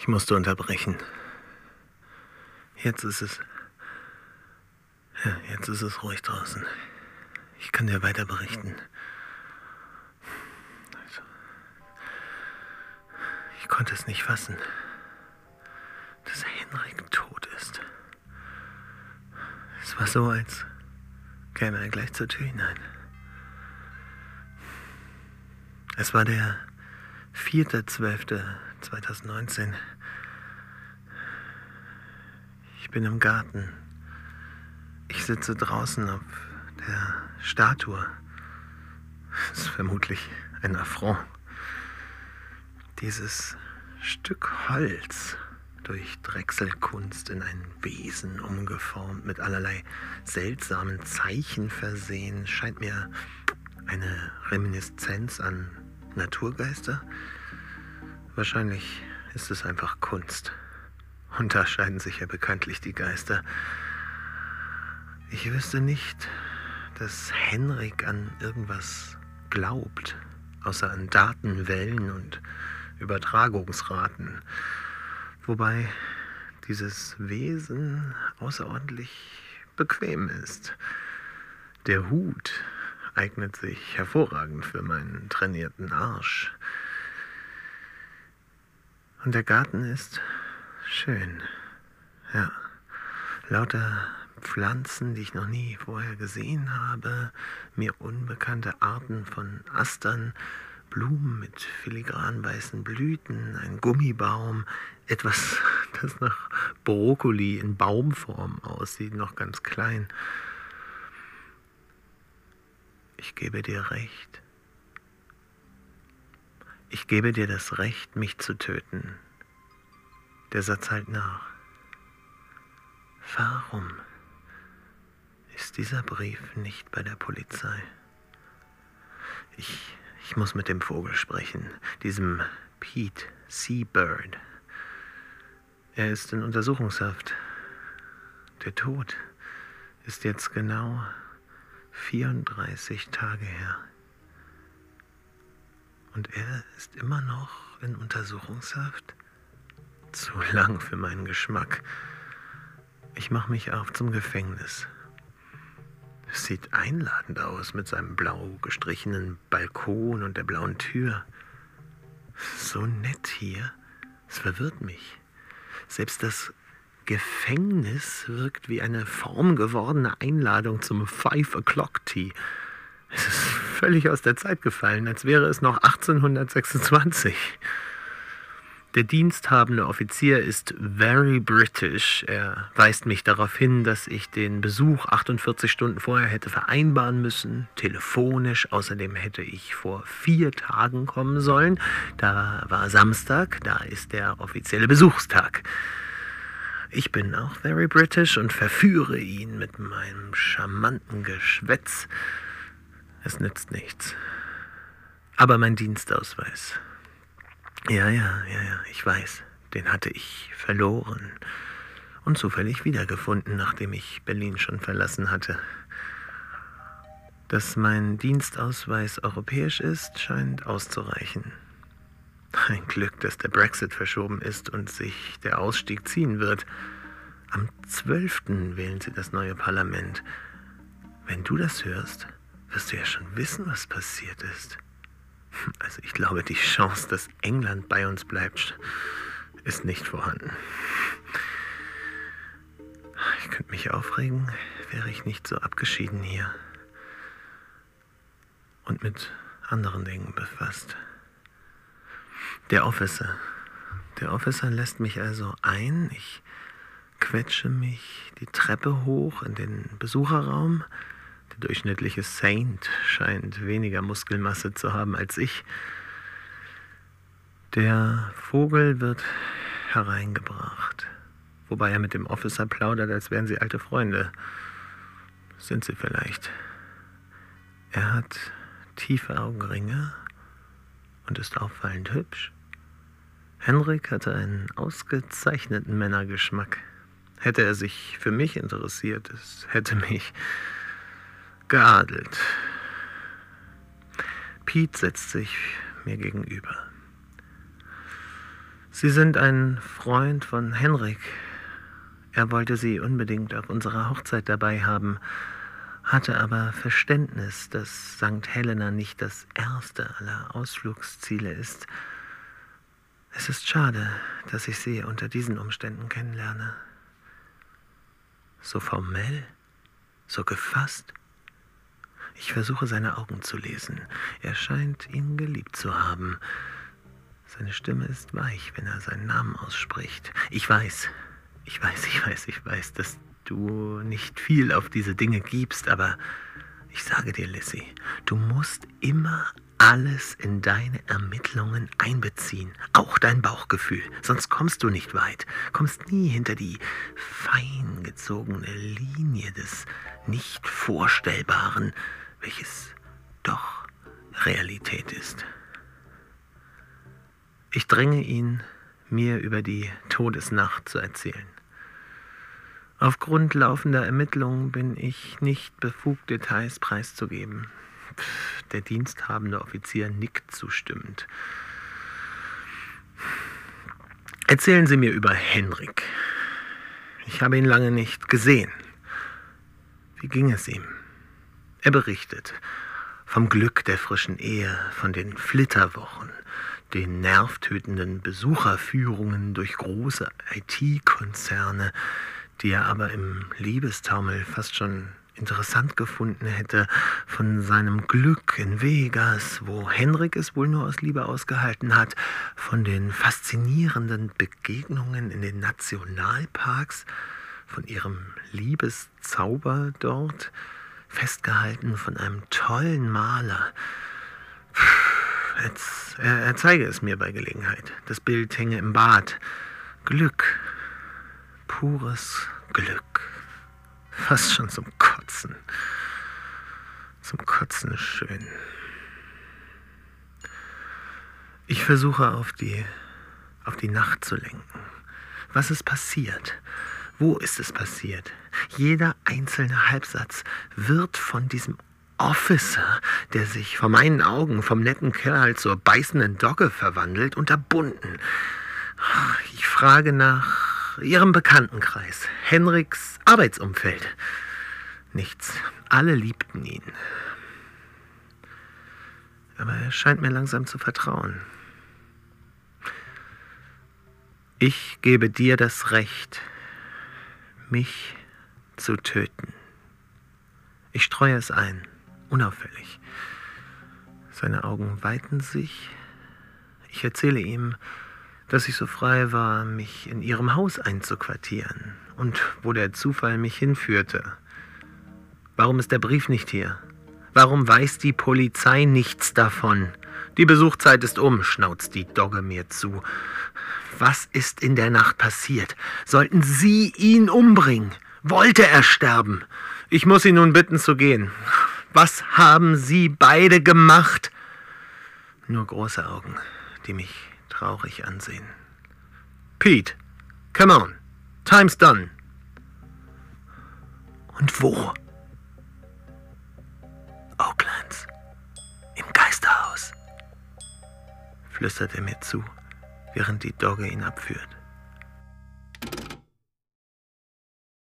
Ich musste unterbrechen. Jetzt ist es. Ja, jetzt ist es ruhig draußen. Ich kann dir weiter berichten. Also, ich konnte es nicht fassen, dass Henrik tot ist. Es war so, als käme er gleich zur Tür hinein. Es war der 4.12.2019. Ich bin im Garten. Ich sitze draußen auf der Statue. Das ist vermutlich ein Affront. Dieses Stück Holz durch Drechselkunst in ein Wesen umgeformt, mit allerlei seltsamen Zeichen versehen, scheint mir eine Reminiszenz an Naturgeister. Wahrscheinlich ist es einfach Kunst. Unterscheiden sich ja bekanntlich die Geister. Ich wüsste nicht, dass Henrik an irgendwas glaubt, außer an Datenwellen und Übertragungsraten. Wobei dieses Wesen außerordentlich bequem ist. Der Hut eignet sich hervorragend für meinen trainierten Arsch. Und der Garten ist schön. Ja, lauter Pflanzen, die ich noch nie vorher gesehen habe, mir unbekannte Arten von Astern, Blumen mit filigran weißen Blüten, ein Gummibaum, etwas, das nach Brokkoli in Baumform aussieht, noch ganz klein. Ich gebe dir recht. Ich gebe dir das Recht, mich zu töten. Der Satz halt nach. Warum ist dieser Brief nicht bei der Polizei? Ich, ich muss mit dem Vogel sprechen, diesem Pete Seabird. Er ist in Untersuchungshaft. Der Tod ist jetzt genau 34 Tage her. Und er ist immer noch in Untersuchungshaft? Zu lang für meinen Geschmack. Ich mache mich auf zum Gefängnis. Es sieht einladend aus mit seinem blau gestrichenen Balkon und der blauen Tür. So nett hier. Es verwirrt mich. Selbst das Gefängnis wirkt wie eine formgewordene Einladung zum Five O'Clock Tea. Es ist völlig aus der Zeit gefallen, als wäre es noch 1826. Der diensthabende Offizier ist very British. Er weist mich darauf hin, dass ich den Besuch 48 Stunden vorher hätte vereinbaren müssen, telefonisch. Außerdem hätte ich vor vier Tagen kommen sollen. Da war Samstag, da ist der offizielle Besuchstag. Ich bin auch very British und verführe ihn mit meinem charmanten Geschwätz. Es nützt nichts. Aber mein Dienstausweis. Ja, ja, ja, ja, ich weiß. Den hatte ich verloren und zufällig wiedergefunden, nachdem ich Berlin schon verlassen hatte. Dass mein Dienstausweis europäisch ist, scheint auszureichen. Ein Glück, dass der Brexit verschoben ist und sich der Ausstieg ziehen wird. Am 12. wählen sie das neue Parlament. Wenn du das hörst, wirst du ja schon wissen, was passiert ist. Also ich glaube, die Chance, dass England bei uns bleibt, ist nicht vorhanden. Ich könnte mich aufregen, wäre ich nicht so abgeschieden hier und mit anderen Dingen befasst. Der Officer. Der Officer lässt mich also ein. Ich quetsche mich die Treppe hoch in den Besucherraum. Durchschnittliche Saint scheint weniger Muskelmasse zu haben als ich. Der Vogel wird hereingebracht, wobei er mit dem Officer plaudert, als wären sie alte Freunde. Sind sie vielleicht. Er hat tiefe Augenringe und ist auffallend hübsch. Henrik hatte einen ausgezeichneten Männergeschmack. Hätte er sich für mich interessiert, es hätte mich geadelt. Pete setzt sich mir gegenüber. Sie sind ein Freund von Henrik. Er wollte Sie unbedingt auf unserer Hochzeit dabei haben, hatte aber Verständnis, dass St. Helena nicht das erste aller Ausflugsziele ist. Es ist schade, dass ich Sie unter diesen Umständen kennenlerne. So formell, so gefasst. Ich versuche seine Augen zu lesen. Er scheint ihn geliebt zu haben. Seine Stimme ist weich, wenn er seinen Namen ausspricht. Ich weiß, ich weiß, ich weiß, ich weiß, dass du nicht viel auf diese Dinge gibst, aber ich sage dir, Lissy, du musst immer alles in deine Ermittlungen einbeziehen, auch dein Bauchgefühl, sonst kommst du nicht weit, kommst nie hinter die fein gezogene Linie des nicht Vorstellbaren, welches doch Realität ist. Ich dränge ihn, mir über die Todesnacht zu erzählen. Aufgrund laufender Ermittlungen bin ich nicht befugt, Details preiszugeben. Der diensthabende Offizier nickt zustimmend. Erzählen Sie mir über Henrik. Ich habe ihn lange nicht gesehen. Wie ging es ihm? Er berichtet vom Glück der frischen Ehe, von den Flitterwochen, den nervtötenden Besucherführungen durch große IT-Konzerne, die er aber im Liebestaumel fast schon interessant gefunden hätte, von seinem Glück in Vegas, wo Henrik es wohl nur aus Liebe ausgehalten hat, von den faszinierenden Begegnungen in den Nationalparks, von ihrem Liebeszauber dort, festgehalten von einem tollen Maler. Jetzt, er, er zeige es mir bei Gelegenheit. Das Bild hänge im Bad. Glück, pures Glück. Fast schon zum Kotzen. Zum Kotzen schön. Ich versuche auf die, auf die Nacht zu lenken. Was ist passiert? Wo ist es passiert? Jeder einzelne Halbsatz wird von diesem Officer, der sich vor meinen Augen vom netten Kerl zur beißenden Dogge verwandelt, unterbunden. Ich frage nach Ihrem Bekanntenkreis, Henriks Arbeitsumfeld. Nichts. Alle liebten ihn. Aber er scheint mir langsam zu vertrauen. Ich gebe dir das Recht, mich zu töten. Ich streue es ein, unauffällig. Seine Augen weiten sich. Ich erzähle ihm, dass ich so frei war, mich in ihrem Haus einzuquartieren und wo der Zufall mich hinführte. Warum ist der Brief nicht hier? Warum weiß die Polizei nichts davon? Die Besuchzeit ist um, schnauzt die Dogge mir zu. Was ist in der Nacht passiert? Sollten Sie ihn umbringen? Wollte er sterben? Ich muss ihn nun bitten zu gehen. Was haben Sie beide gemacht? Nur große Augen, die mich traurig ansehen. Pete, come on. Time's done. Und wo? Oaklands. Im Geisterhaus. Flüstert er mir zu, während die Dogge ihn abführt.